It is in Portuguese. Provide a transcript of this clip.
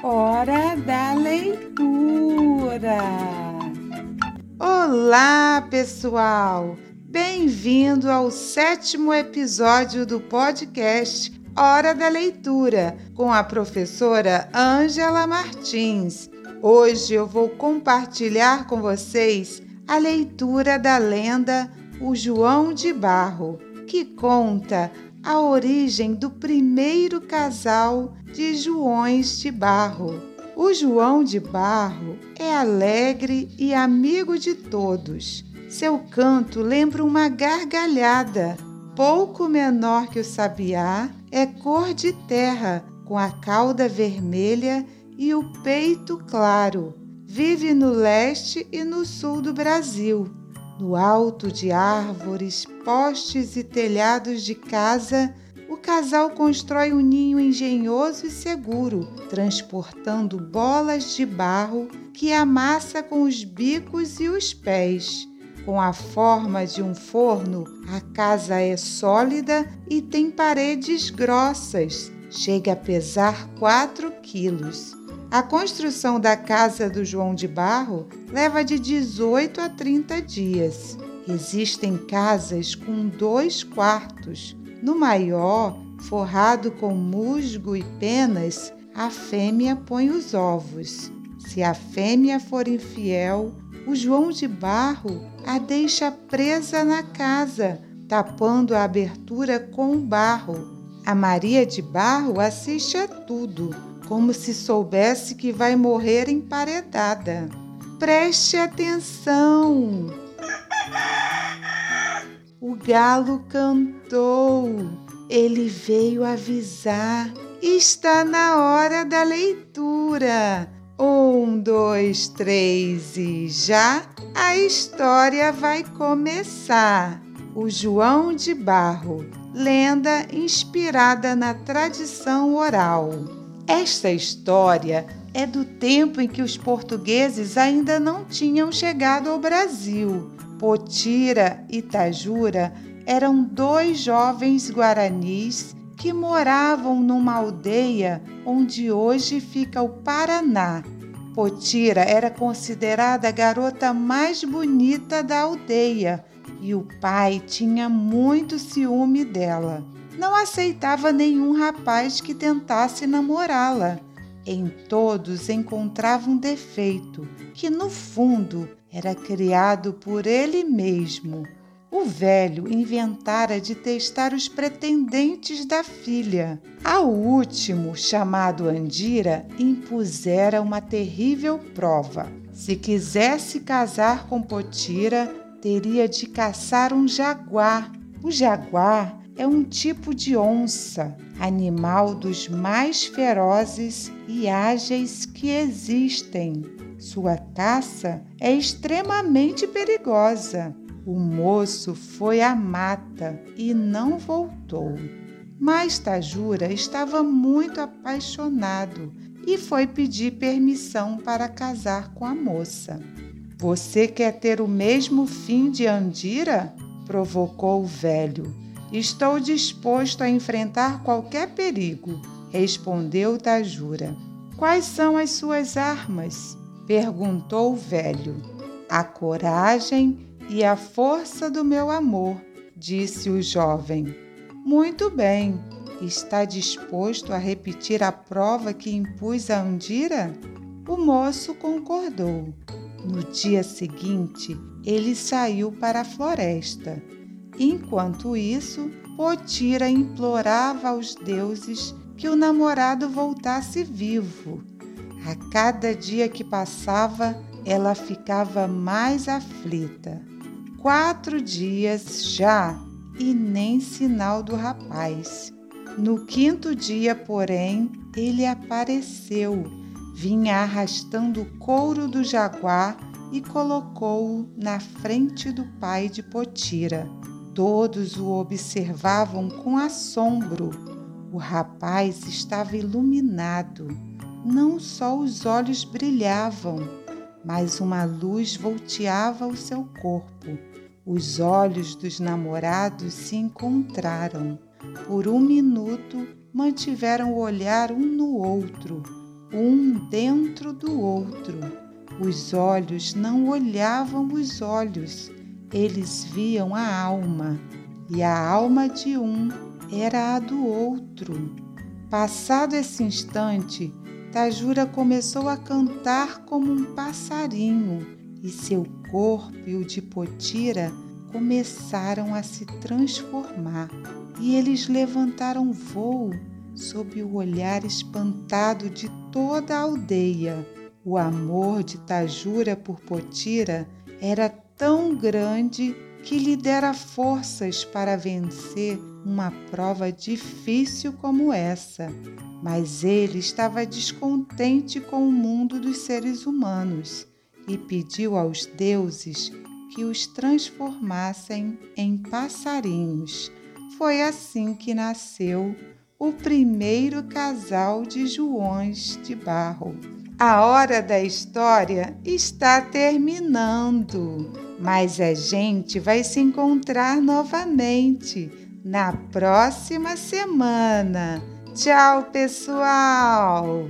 Hora da leitura. Olá, pessoal! Bem-vindo ao sétimo episódio do podcast Hora da Leitura com a professora Ângela Martins. Hoje eu vou compartilhar com vocês a leitura da lenda O João de Barro, que conta a origem do primeiro casal de Joões de Barro. O João de Barro é alegre e amigo de todos. Seu canto lembra uma gargalhada. Pouco menor que o sabiá, é cor de terra, com a cauda vermelha e o peito claro. Vive no leste e no sul do Brasil. No alto de árvores, postes e telhados de casa, o casal constrói um ninho engenhoso e seguro, transportando bolas de barro que amassa com os bicos e os pés. Com a forma de um forno, a casa é sólida e tem paredes grossas. Chega a pesar 4 quilos. A construção da casa do João de Barro leva de 18 a 30 dias. Existem casas com dois quartos. No maior, forrado com musgo e penas, a fêmea põe os ovos. Se a fêmea for infiel, o João de Barro a deixa presa na casa, tapando a abertura com barro. A Maria de Barro assiste a tudo como se soubesse que vai morrer emparedada. Preste atenção! O galo cantou. Ele veio avisar. Está na hora da leitura. Um, dois, três e já a história vai começar. O João de Barro, lenda inspirada na tradição oral. Esta história é do tempo em que os portugueses ainda não tinham chegado ao Brasil. Potira e Tajura eram dois jovens guaranis que moravam numa aldeia onde hoje fica o Paraná. Potira era considerada a garota mais bonita da aldeia e o pai tinha muito ciúme dela não aceitava nenhum rapaz que tentasse namorá-la. Em todos encontrava um defeito, que no fundo era criado por ele mesmo. O velho inventara de testar os pretendentes da filha. Ao último, chamado Andira, impusera uma terrível prova. Se quisesse casar com Potira, teria de caçar um jaguar. O jaguar é um tipo de onça, animal dos mais ferozes e ágeis que existem. Sua caça é extremamente perigosa. O moço foi à mata e não voltou. Mas Tajura estava muito apaixonado e foi pedir permissão para casar com a moça. Você quer ter o mesmo fim de Andira? provocou o velho. Estou disposto a enfrentar qualquer perigo, respondeu Tajura. Quais são as suas armas? perguntou o velho. A coragem e a força do meu amor, disse o jovem. Muito bem. Está disposto a repetir a prova que impus a Andira? O moço concordou. No dia seguinte, ele saiu para a floresta Enquanto isso, Potira implorava aos deuses que o namorado voltasse vivo. A cada dia que passava, ela ficava mais aflita. Quatro dias já e nem sinal do rapaz. No quinto dia, porém, ele apareceu. Vinha arrastando o couro do jaguar e colocou-o na frente do pai de Potira. Todos o observavam com assombro. O rapaz estava iluminado. Não só os olhos brilhavam, mas uma luz volteava o seu corpo. Os olhos dos namorados se encontraram. Por um minuto mantiveram o olhar um no outro. um dentro do outro. Os olhos não olhavam os olhos, eles viam a alma, e a alma de um era a do outro. Passado esse instante, Tajura começou a cantar como um passarinho e seu corpo e o de Potira começaram a se transformar e eles levantaram voo sob o olhar espantado de toda a aldeia. O amor de Tajura por Potira era tão grande que lhe dera forças para vencer uma prova difícil como essa. Mas ele estava descontente com o mundo dos seres humanos e pediu aos deuses que os transformassem em passarinhos. Foi assim que nasceu o primeiro casal de Joões de Barro. A hora da história está terminando, mas a gente vai se encontrar novamente na próxima semana. Tchau, pessoal!